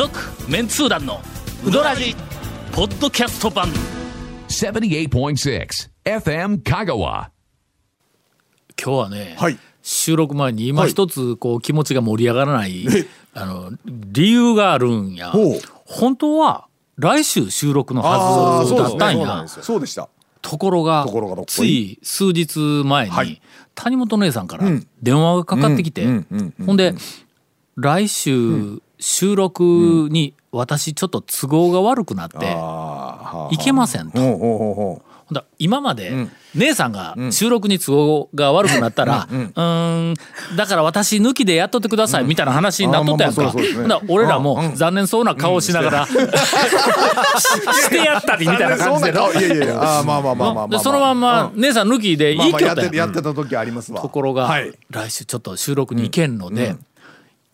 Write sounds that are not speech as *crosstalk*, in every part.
続メンツー団のウドラジポッドキャスト版。78.6 FM Kagawa. 今日はね、はい。収録前に今一つこう気持ちが盛り上がらない、あの理由があるんや。本当は来週収録のあはずだったんや。ねそうですよそうでした。ところがところがどっこ？いつい数日前に、はい。谷本姉さんから電話がかかってきて、うんうんうんほんで来週収録に私ちょっと都合が悪くなって、あいけませんと。今まで姉さんが収録に都合が悪くなったら、うーん。だから私抜きでやっとってくださいみたいな話になっとったやんか。俺らも残念そうな顔をしながら、してやったりみたいな感じで。のそんな顔。いやいやいやあーまあまあまあまあまあでそのまんま姉さん抜きでいいまあまあやったやんやってた時ありますわ。ところが、はい。来週ちょっと収録に行けんので、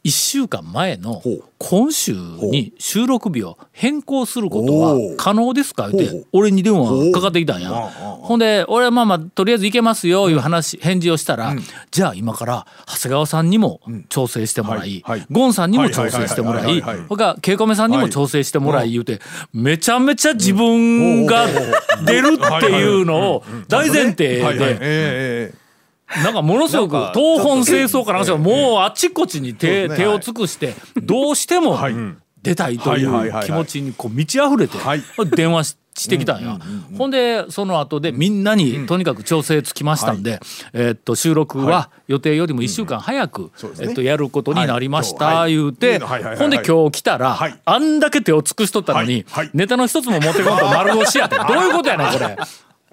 1週間前の今週に収録日を変更することは可能ですか？言って俺に電話かかってきたんや。ほんで俺はまあまあとりあえず行けますよいう話返事をしたらじゃあ今から長谷川さんにも調整してもらいゴンさんにも調整してもらいほかケイコメさんにも調整してもらい言うてめちゃめちゃ自分が出るっていうのを大前提でなんかものすごく東本清掃からもうあちこちに手,、手を尽くしてどうしてもはい。出たいという気持ちにこう満ち溢れてはい。電話ししてきたんや。ほんでその後でみんなにとにかく調整つきましたんで、えーっと収録は予定よりも1週間早く、えっとやることになりました、はい。言うて、ほんで今日来たら、はい。あんだけ手を尽くしとったのに、ネタの一つも持ってこんと丸腰やって。*laughs* どういうことやねんこれ。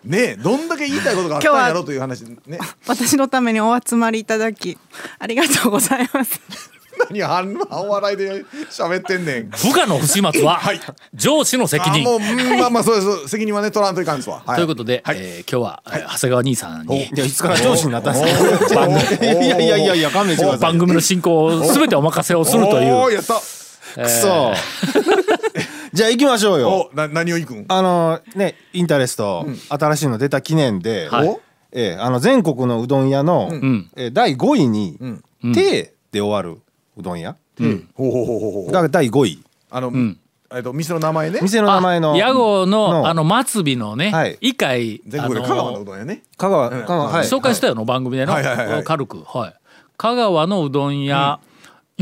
ねえどんだけ言いたいことがあったんやろうという話ね。私のためにお集まりいただきありがとうございます。*laughs* 何半半笑いで喋ってんねん。部下の不始末ははい。上司の責任。あもううんまあまあそうです。責任はね取らんといかんですわはということで、はい。えー今日は、えー長谷川兄さんにいやいつから上司になったんですおかーいやいやいやいや勘弁してください。番組の進行を全てお任せをするという。おーやった。くそじゃあ行きましょうよ。おな何をいくん？あのねインタレスト、新しいの出た記念で、はいお？ええあの全国のうどん屋の、ん。えー第5位にん「て」で終わるうどん屋。ほうほうほうほうほうが第5位。あのん。えっと店の名前ね。店の名前の屋号ののあの末尾のね、はい。一回全あ国で香川のうのどんやね。香川香川はい。紹介したよの番組での、はいはいはい。はい軽く、はい、香川のうどん屋、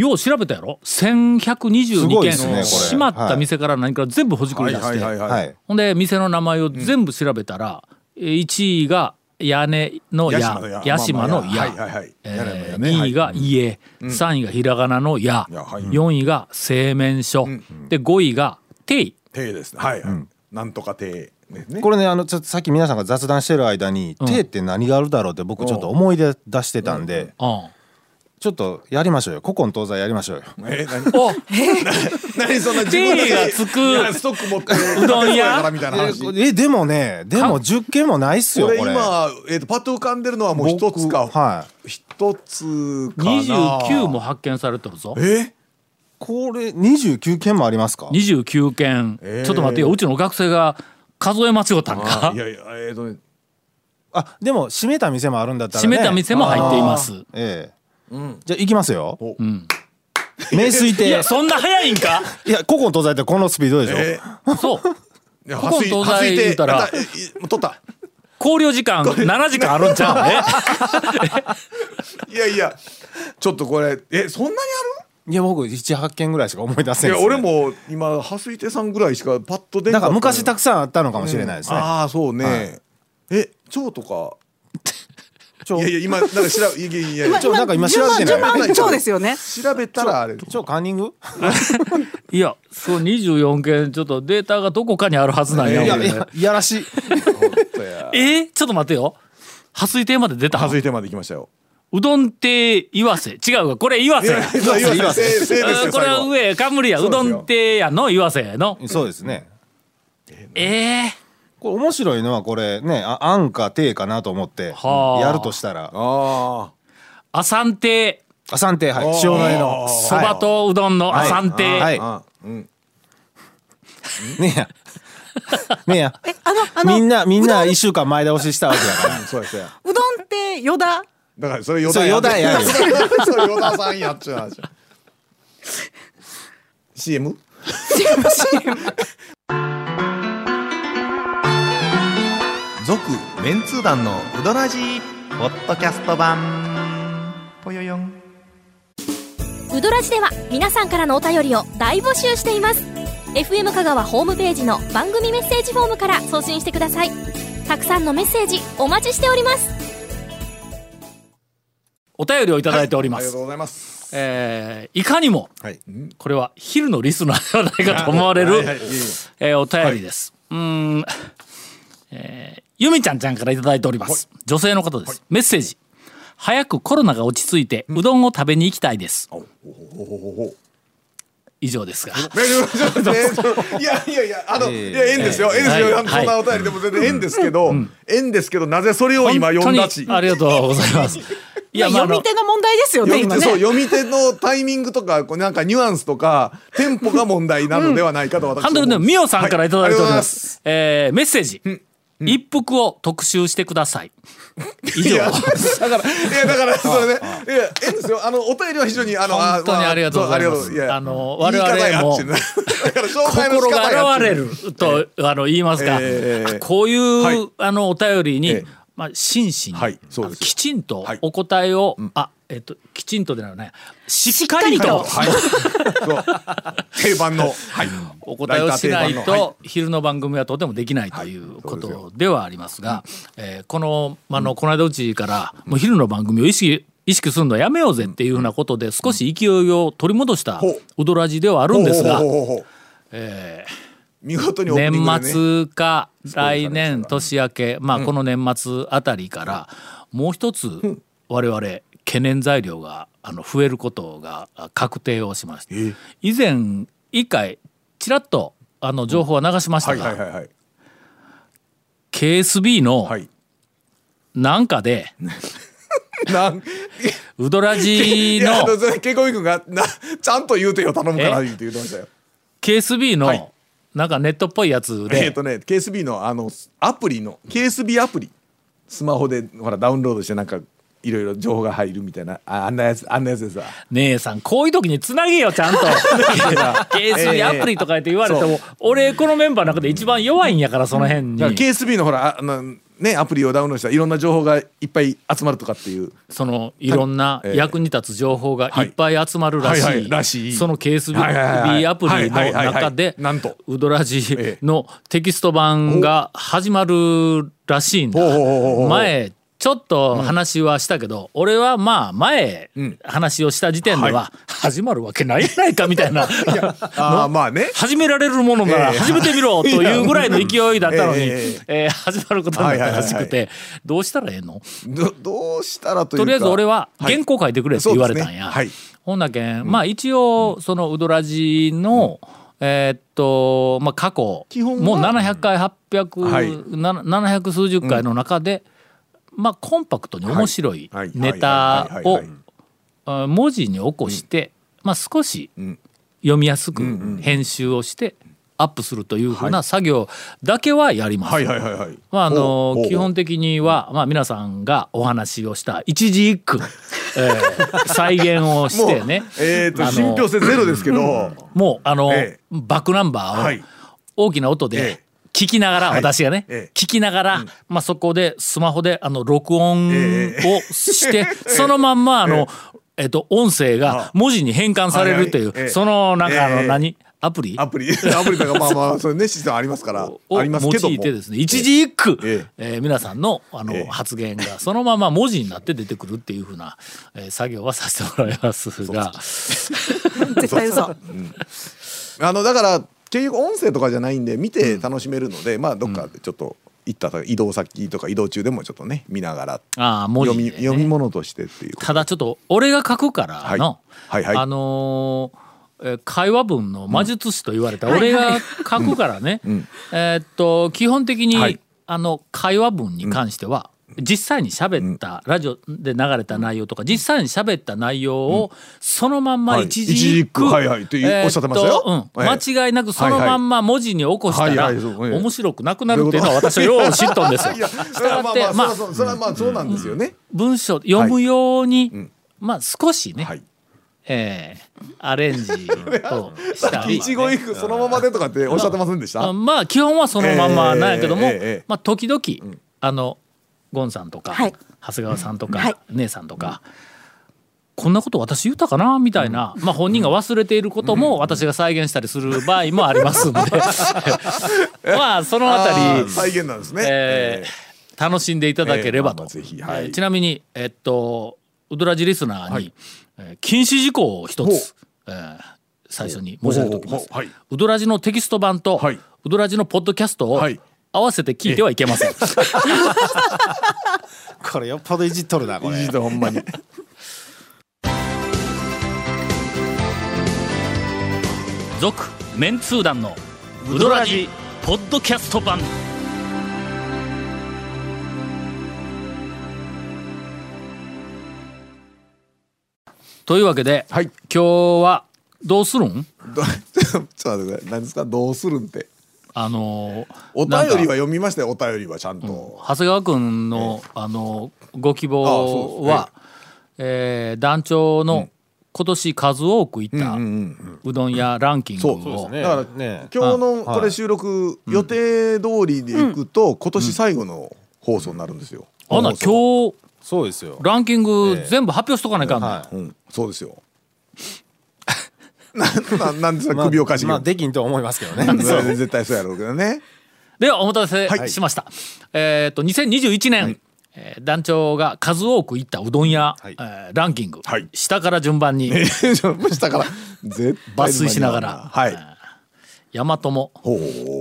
よう調べたやろ？1122すごい件ねこれ。閉まった店から何から全部ほじくり出して、ほんで店の名前を全部調べたら、えー1位が屋根の屋屋島の屋。はいはいはい。え屋根のー屋ね。2位が家、3位がひらがなの屋、いやはい。4位が製麺所、で5位が定亭ですね。はいはい。なんとか亭ですね。これねあのちょっとさっき皆さんが雑談してる間に「て」って何があるだろうって僕ちょっと思い出出してたんで。うんちょっとやりましょうよ。古今東西やりましょうよ。え何？*laughs* お *laughs* 何そんな自分がつくいやストック持ってうどん屋？からみたいな話ええでもねでも10件もないっすよこれ。今えっとパッと浮かんでるのはもう一つか。僕はい。一つかな。29も発見されてるぞ。え？これ29件もありますか？29件、えー。ちょっと待ってよ。うちの学生が数え間違ったんか？いやいやえっとね。あでも閉めた店もあるんだったら、ね、閉めた店も入っています。ええじゃあ行きますよ。うん。名水い亭やそんな早いんか？いや古今東西ってこのスピードでしょ、えそう。古今東西言うたら。取った。考慮時間7時間あるんちゃう？*laughs* ねいやいやちょっとこれえそんなにいや僕78件ぐらいしか思い出あせんっすねるいや俺も今破水亭さんぐらいしかパッと出だから昔たくくさんあったのかもしれないですね、ああそうね、はい。え蝶とかいやいや今なんか調べ *laughs* いやいやいやちょなんか今調べてない。順番順番そうですよね。調べたらあれ。ちょカンニング？*laughs* いやそう24件ちょっとデータがどこかにあるはずなんや俺。いやいやいやらしい。えーちょっと待ってよ。破水亭まで出た？破水亭まで行きましたよ。うどん亭岩瀬。違うわこれ岩瀬いや。いやいやいやせいせいですよこれは上冠や。うどん亭やの岩瀬の。そうですね。ええこれ面白いのはこれねあ安か定かなと思ってはあ。やるとしたら。あアサン亭あ三定はい。塩の絵の。そばとうどんのアサン亭、はい。ああうん。ねえや。*laughs* ねえや。あのあの。みんなみんな一週間前倒ししたわけだから。そうですようどんってよだだからそれヨそうダヨダやよ *laughs* それヨダさんやっちゃう話。*laughs* CM? メンツー団のウドラジーポッドキャスト版。ぽよよん。ウドラジでは皆さんからのお便りを大募集しています。FM 香川ホームページの番組メッセージフォームから送信してください。たくさんのメッセージお待ちしております。お便りをいただいております、ありがとうございます。えーいかにもはい。これは昼のリスナーではないかと思われる、はい。はいえーお便りです、うーん、えーゆみちゃんちゃんからいただいております、女性の方です、メッセージ。早くコロナが落ち着いてうどんを食べに行きたいです、以上ですが。*laughs* いやいやいやあの、ええいや縁ですよ、縁ですよ、そんなお便りでも全然縁ですけど、縁ですけどなぜそれを今読んだち？本当にありがとうございます。*laughs* いや、まああ読のみ手の問題ですよね今ね読み手そう読み手のタイミングとかこうなんかニュアンスとかテンポが問題なのではないかと私はハンドルネームみおさんからいただいておりはます,、えーメッセージ、一服を特集してください。*laughs* 以上。だからいやだからそれね。いや縁ですよ。あのお便りは非常にあの本当にありがとうございます。そあの我々も心が現れると、あの言いますか、ええ。あこういう、はい。あのお便りに、ええ。まあ、真摯に、きちんとはい。お答えを、あえっときちんとでなるね。しっかりと。はい。定番の。はい。お答えをしないと昼の番組はとてもできないということではありますが、えーこの,、まあ、のこの間うちからもう昼の番組を意識意識するのやめようぜっていうふうなことで少し勢いを取り戻したウドラジではあるんですがえ年末か来年年明けまあこの年末あたりからもう一つ我々懸念材料があの増えることがあ確定をしましてえ以前一回ちらっとあの情報は流しましたはいはいがはいはい。KSB のはい。なんかで *laughs* なんウドラいジのケイコミ君がなちゃんと言うてよ頼むからえ？言うて言ってましたよ。KSB はい。のなんかネットっぽいやつで。えっとね KSB のあのアプリの KSB アプリ。スマホでほらダウンロードしてなんかいろいろ情報が入るみたいな。ああんなやつあんなやつですわ。姉さんこういう時につなげよちゃんと。*laughs* KSB アプリとか言って言われても俺このメンバーの中で一番弱いんやからその辺だからに KSB のほらああのねアプリをダウンロードしたらいろんな情報がいっぱい集まるとかっていう。そのいろんなええ。役に立つ情報がいっぱい集まるらしはい。その KSB アプリの中でなんと。ウドラジええ。のテキスト版が始まるらしいんだ。前ちょっと話はしたけど、俺はまあ前ん。話をした時点ではは始まるわけないじゃないかみたいな。*laughs* ああまあね。始められるものならええ。始めてみろというぐらいの勢いだったのに、え始まることになったらしくはいはいてどうしたらええの？どどうしたらというか。とりあえず俺は原稿書いてくれって言われたんや。そうですね。はい。ほんだけん、まあ一応そのウドラジの、えーっとまあ過去基本は？もう700回800、はい。な700数十回の中で、まあコンパクトに面白いネタを文字に起こして、まあ少しん。読みやすく編集をしてアップするというふうな作業だけはやります。基本的には、まあ、皆さんがお話をした一字一句、*laughs* えー再現をしてね。えっと信憑性ゼロですけど。もうあの、ええ。バックナンバーをはい。大きな音でええ聞きながら、はい。私がね、ええ。聞きながら、まあ、そこでスマホであの録音をえして、*laughs* そのまんまあの、えっと音声が文字に変換されるという、そのなんかあの、ええ。何？アプリ？アプリ。*laughs* アプリとかまあまあそれねシステムありますから *laughs* をありますけども。用いてですね一字一句、ええ。ー皆さんのあの、ええ。発言がそのまま文字になって出てくるっていうふうな、えー作業はさせてもらいますが。絶対嘘。あのだから結局音声とかじゃないんで見て楽しめるので、まあどっかでちょっと行った移動先とか移動中でもちょっとね見ながらあー文字で、ね、読み読み物としてっていう。ただちょっと俺が書くからの、はい。はいはい。あのーえー会話文の魔術師と言われた俺が書くからね、ん。えーっと基本的に、はい。あの会話文に関しては、実際に喋った、ラジオで流れた内容とか実際に喋った内容をそのまんまはい。一字一句、はいはい。っておっしゃってましたよ。間違いなくそのまんま文字に起こしたら面白くなくなるっていうのは私はよう知っとんですよ。*laughs* いやそれはまあそれはまあそうなんですよね、文章読むように、まあ少しね、はい。えーアレンジをしたり *laughs* 一期一会そのままでとかっておっしゃってませんでした？あまあ基本はそのまんまなんやけども、まあ時々、あのゴンさんとか、はい。長谷川さんとか、はい。姉さんとか、こんなこと私言ったかなみたいな、まあ本人が忘れていることも私が再現したりする場合もありますんで。*laughs* まあそのあたり再現なんですね、えー楽しんでいただければと、ええまあまあぜひはい。えーちなみにえっとウドラジリスナーに、えー禁止事項を一つ、えー最初に申し上げておきます、はい。ウドラジのテキスト版と、はい。ウドラジのポッドキャストをはい合わせて聞いてはいけません、*laughs* これよっぽどいじっとるなこれ。いじってほんまに。続メンツー団のウドラジポッドキャスト版。というわけで、はい。今日はどうするん？ど *laughs* ちょっと待ってください。何ですか？どうするんってあのーお便りは読みましたよお便りはちゃんと、長谷川君の、あのご希望は、えー団長の今年数多く行ったうんうんうどん屋ランキングそうを、ね。だからね。今日のはいこれ収録予定通りでいくと今年最後の放送になるんですよ。あん。な本放送。今日そうですよ。ランキングええ。全部発表しとかないかんの、はうん、そうですよ。なななんですかいまあ首をかしげる？まあできんと思いますけどね。*laughs* 絶対そうやろうけどね。ではお待たせはい。しました、えっと2021年、えー団長が数多く行ったうどん屋、はい。えーランキング、はい。下から順番に。*laughs* 下から。絶対抜粋しながら、はい。え。ー大和も。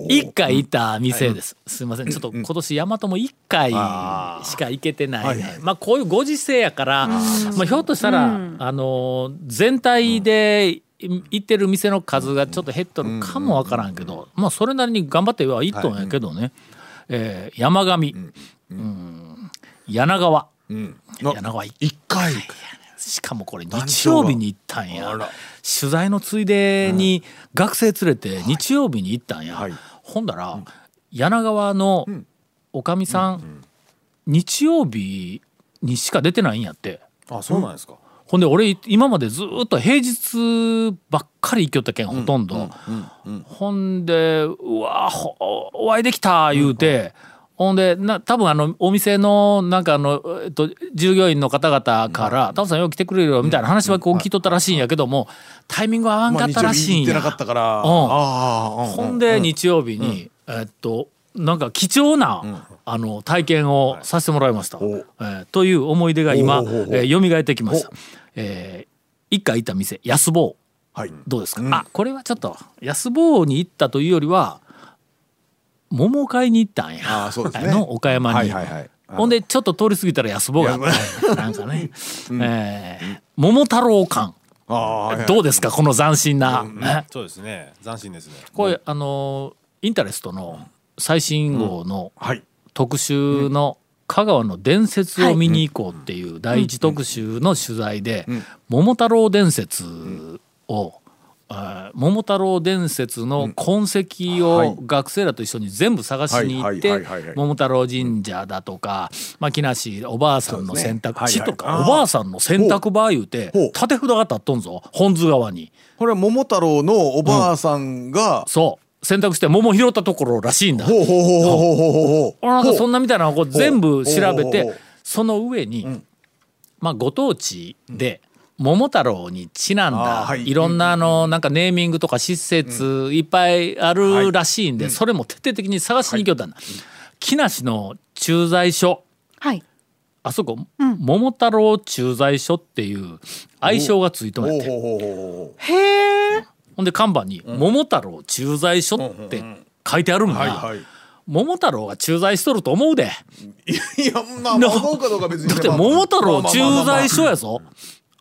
一回行った店です、すいません。ちょっと今年大和も一回しか行けてない、まあこういうご時世やから、まあ、ひょっとしたら、あのー全体で行ってる店の数がちょっと減っとるかもわからんけど、まあそれなりに頑張っては行っとんやけどね、えー山上、うん柳川。うん。な柳川。一回。しかもこれ団日曜日に行ったんや。取材のついでに学生連れて日曜日に行ったんや、はい。ほんだら柳川のおかみさん、日曜日にしか出てないんやって。あそうなんですかほんで俺今までずっと平日ばっかり行きよったけんほとんど、ほんでうわほお会いできた言うて、ほんでな多分あのお店のなんかあの、えっと、従業員の方々から「タモさんよう来てくれるよ」みたいな話はこう聞いとったらしいんやけどもタイミング合わんかったらしいんや。ほんで日曜日に、えっとなんか貴重な、あの体験をさせてもらいました。お。えーという思い出が今、えー、蘇ってきました。えー一回行った店安坊。はい。どうですか、うん。あこれはちょっと安坊に行ったというよりは桃買いに行ったんや。あーそうですね。*laughs* の岡山に、はいはいはい。ほんでちょっと通り過ぎたら安坊があ。っなんかね、えー桃太郎館。どうですか？この斬新な、ね。そうですね。斬新ですね。これ、あのインタレストの最新号のはい。特集の香川の伝説を見に行こうっていう第一特集の取材で「桃太郎伝説」を、桃太郎伝説の痕跡を学生らと一緒に全部探しに行っはいて桃太郎神社だとか、まあ、木梨おばあさんの洗濯地とかおばあさんの洗濯場言うてほう。立て札が立っとんぞ本津川に。これは桃太郎のおばあさんが。そう洗濯して桃拾ったところらしいんだ。ほうほうほうほうほうほう。ほう。なんかそんなみたいなのをこう全部調べほうほうほてうその上に、まあご当地で桃太郎にちなんだい。いろんなあのなんかネーミングとか施設いっぱいあるらしいんでそれも徹底的に探しに行きよったんだ。木梨の駐在所。はい。あそこ、桃太郎駐在所っていう愛称がついとんやって。ほうほうほうほんで看板に「桃太郎駐在所」って書いてあるんう。はいい。桃太郎が駐在しとると思うで。いやまあまあ *laughs* 思うかどうか別にね。だって桃太郎駐在所やぞ。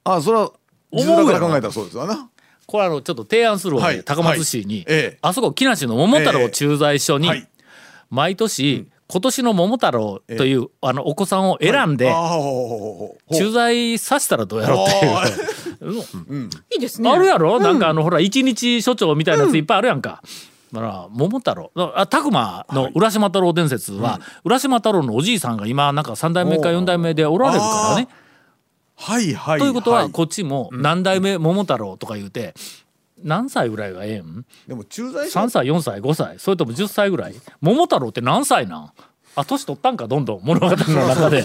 ああそれは字面から考えたらそうですわな。これあのちょっと提案するわ、ね。はい。高松市に、はい。ええ。あそこ木梨の桃太郎駐在所に、はい。毎年、今年の桃太郎という、あのお子さんを選んで。駐在させたらどうやろうっていう。*laughs* いいですね。あるやろ、なんかあのほら一日所長みたいなやついっぱいあるやんか。だから桃太郎。あ拓磨の浦島太郎伝説は、浦島太郎のおじいさんが今なんか3代目か4代目でおられるからね、はいはいということははこっちも何代目桃太郎とか言うて何歳ぐらいがええんでも駐在所3歳4歳5歳。それとも10歳ぐらい？桃太郎って何歳なん？あ年取ったんかどんどん物語の中で。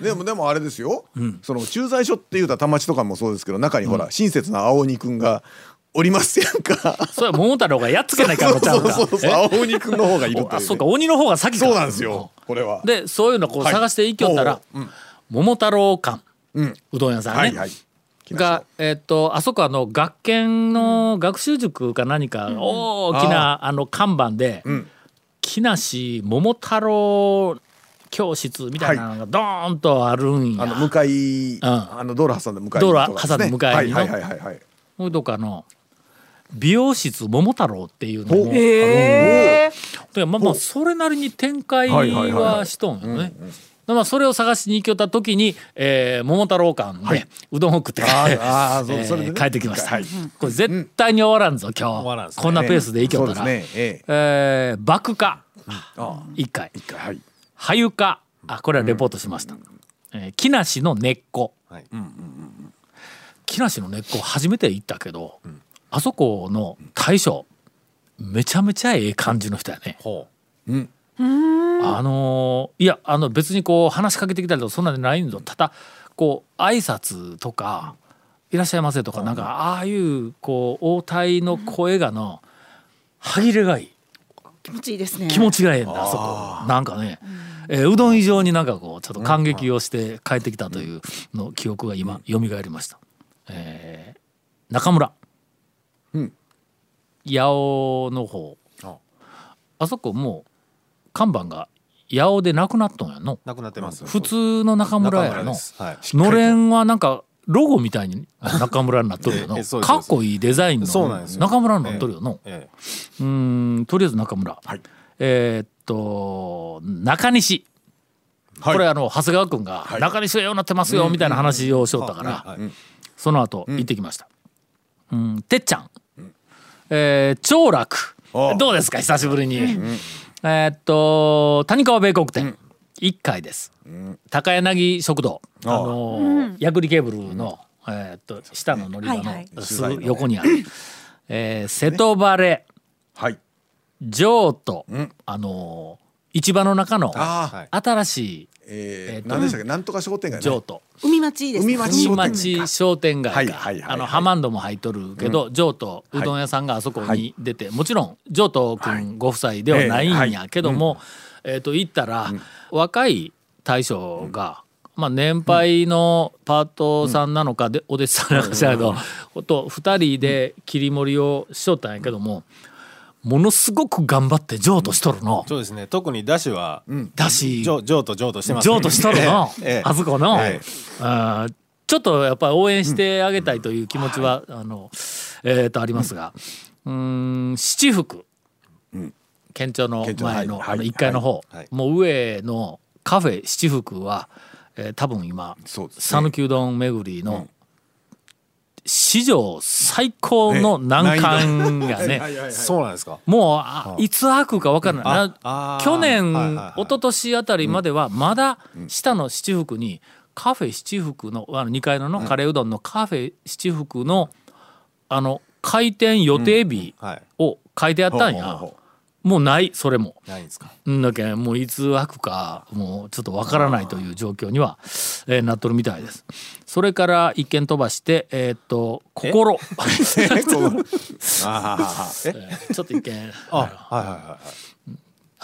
でもでもあれですよ、その駐在所っていうたら田町とかもそうですけど中にほら、親切な青鬼くんがおりますやんか。それ桃太郎がやっつけないかそうんのちゃうかそうそうそうえ青鬼くんの方がいるという、ね、あそうか鬼の方が先かそうなんですよこれはでそういうのこう探していきよったら、桃太郎館、うんうどん屋さんね、はいはいが、えっとあそこあの学研の学習塾か何か大きなあの看板でん「木梨桃太郎教室」みたいなのがドーンとあるんや。あの向かい、ん。あの道路挟んで向かい道路挟んで向かいの。はいはいはいはいはい。ほいとかの美容室桃太郎っていうのもあるん。でまあまあそれなりに展開はしとんよね。でまあそれを探しに行きよった時に、えー、桃太郎館でうどんを食って、あーあーそうえーそれでね。帰ってきました、はい。これ絶対に終わらんぞ今日、終わらんっすね。こんなペースで行きよったら、そうですね。ええ。えー、爆化あ一回。一回はい。はゆか。あこれはレポートしました、えー木梨の根っこ、はい。木梨の根っこ初めて行ったけど、あそこの大将めちゃめちゃええ感じの人やね。ほあのーいやあの別にこう話しかけてきたりとかそんなんでないんだただこう挨拶とか「いらっしゃいませ」とかなんかああいうこう応対の声がの歯切れがいい。気持ちいいですね。気持ちがええんだあそこ。なんかね、えーうどん以上になんかこうちょっと感激をして帰ってきたというの記憶が今蘇りました、えー中村、うん。八尾の方。あ。あそこもう看板が八尾でなくなっとんやの。なくなってます。普通の中村やの。はい。のれんはなんかロゴみたいに中村になっとるよの。かっこいいデザインの。そうなんですよ。中村になっとるよの、えうーんとりあえず中村、はい。えーっと中西、はい。これあの長谷川君がはい。中西がようになってますよみたいな話をしよったから、その後行ってきました。うん、てっちゃん、えー長楽。あどうですか久しぶりに。えーっと谷川米国店。一階です。高柳食堂。あのーヤグリケーブルの、えーっと下の乗り場はいはい。のすぐ横にある、*laughs* えー瀬戸晴れはい。譲渡、あのー市場の中の新しいえーえーと何でしたっけ？なんとか商店街ね。海町です。海町海町商店街。はいかはいはいはい。あのハマンドも入っとるけど譲渡うどん屋さんがあそこに出て。もちろん譲渡君ご夫妻ではないんやけどもえっと行ったら若い大将がまあ年配のパートさんなのかでお弟子さんなのかしらけどと2人で切り盛りをしとったんやけどもものすごく頑張って譲渡しとるの。そうですね。特にダッシュはだし譲譲渡譲渡してます譲渡しとるの、ええ。ええあそこの、ええ。あーちょっとやっぱり応援してあげたいという気持ちは、あのえー、とありますが。うーん七福、県庁の県庁前の,、はいあの1階の方、はいもう上のカフェ七福は、えー多分今そうですね。讃岐うどん巡りの史上最高の難関がね、*laughs* はいはいはいそうなんですか？もうあいつ開くか分からない。なあー去年、はいはい。はい一昨年あたりまではまだ下の七福にカフェ七福のあの2階ののカレーうどんのカフェ七福のあの開店予定日はい。を書いてあったんや。ほうほうほうほもうないそれも。ないんですか？んだけんもういつ開くかもうちょっとわからないという状況には、えーなっとるみたいです。それから一件飛ばしてえーっと心。*laughs* ちょっと一見あはい。はいはいはい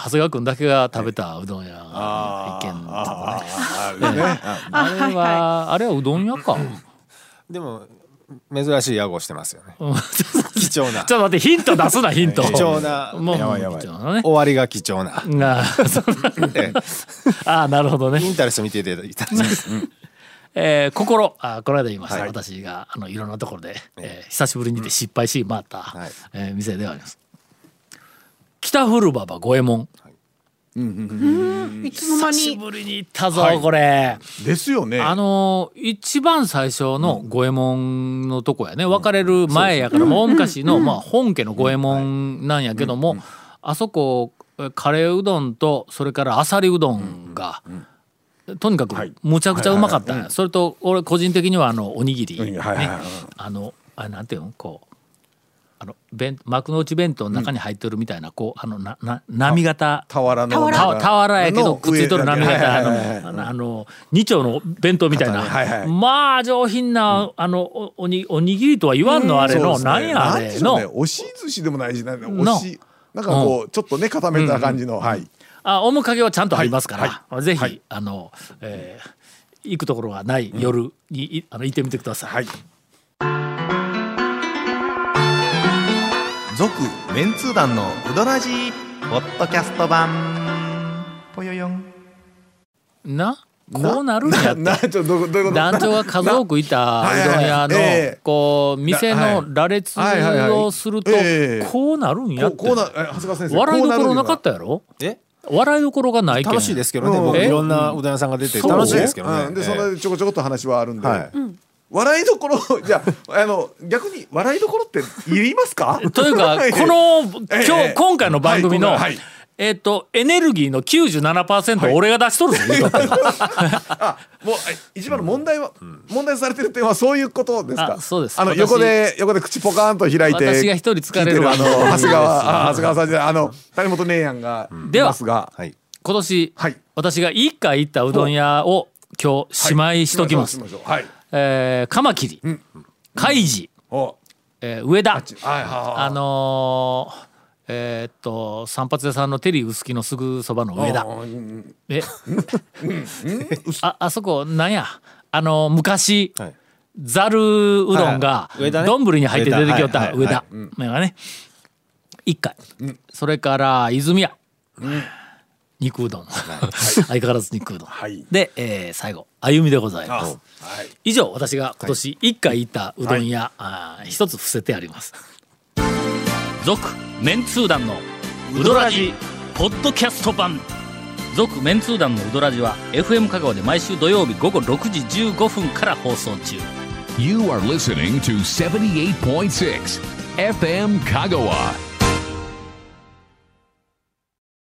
長谷川君だけが食べたうどん屋が一軒とかねあれはあれはうどん屋かでも珍しい屋号してますよね。うん。貴重な。ちょっと待ってヒント出すなヒント。*laughs* 貴重な。もうやばいやばい。貴重なね。終わりが貴重な。ああーなるほどね。えインタレスト見ていただいたんですえー心。あこの間言いました、はい。私があのい。ろんなところで、えー久しぶりにて失敗し回った、はい。えー店ではあります。北古馬場五右衛門いつの間久し。ぶりに行ったぞ、はいこれですよねあの一番最初の五右衛門のとこやね別れる前やからもう昔の、まあ、本家の五右衛門なんやけども、あそこカレーうどんとそれからあさりうどんが、とにかくむちゃくちゃうまかったんや、それと俺個人的にはあのおにぎり、おにぎりはいはいはいあのあなんていうのこうあの弁幕の内弁当の中に入ってるみたいな、こうあのなな波型俵のた俵。やけどくっついとる波型あのあのあの二丁の弁当みたいな、はいはい。まあ上品な、あのおおにおにぎりとは言わんのあれの、ね。なんやあれの。ね。の押し寿司でもないしなんかの押しなんかこうちょっとね固めた感じのはい。あ面影はちゃんとありますから、はい。ぜひ、はい。あの、えー行くところがない夜に、いあの行ってみてください。はい続メンツー団のウドラジーポッドキャスト版。ぽよよん。な？こうなるんやって。*laughs* 団長が数多くいたうどん屋のこう店の羅列をするとええ。こうなるんやって。笑いどころなかこったやろ？え？笑いどころがない楽しいですけどね。僕いろんなうどん屋さんが出て楽しいですけどね。うん。でそのちょこちょこっと話はあるんで、はい笑いどころ *laughs* じゃああの逆に笑いどころって言いますか？*laughs* というか *laughs* このええ今日今回の番組のはいえっとエネルギーの97%を俺が出しとるぞあもうえ一番の問題は、問題されてる点はそういうことですか？あそうです。あの私横で横で口ポカーンと開いて私が一人疲れるあの長谷川あ長谷川さんじゃあの谷本姉やんがいではますが。はい。今年はい。私が一回行ったうどん屋を今日しまいしときます。はいえーカマキリ、カイジ、お。えー上田、はいはいはい。あのーえーっと散髪屋さんのテリー薄木のすぐそばの上田。うんうん。え？ああそこなんや？あの昔はい。ざるうどんがはいね。丼に入って出てきよった上田がね。一回。それから泉屋肉うどん。*laughs* 相変わらず肉うどん。はい。で、えー最後歩みでございます。はい。以上私が今年一回行ったうどん屋、あー一つ伏せてあります。続メンツー団のウドラジポッドキャスト版。続メンツー団のウドラジは FM 香川で毎週土曜日午後6時15分から放送中。You are listening to 78.6 FM Kagawa.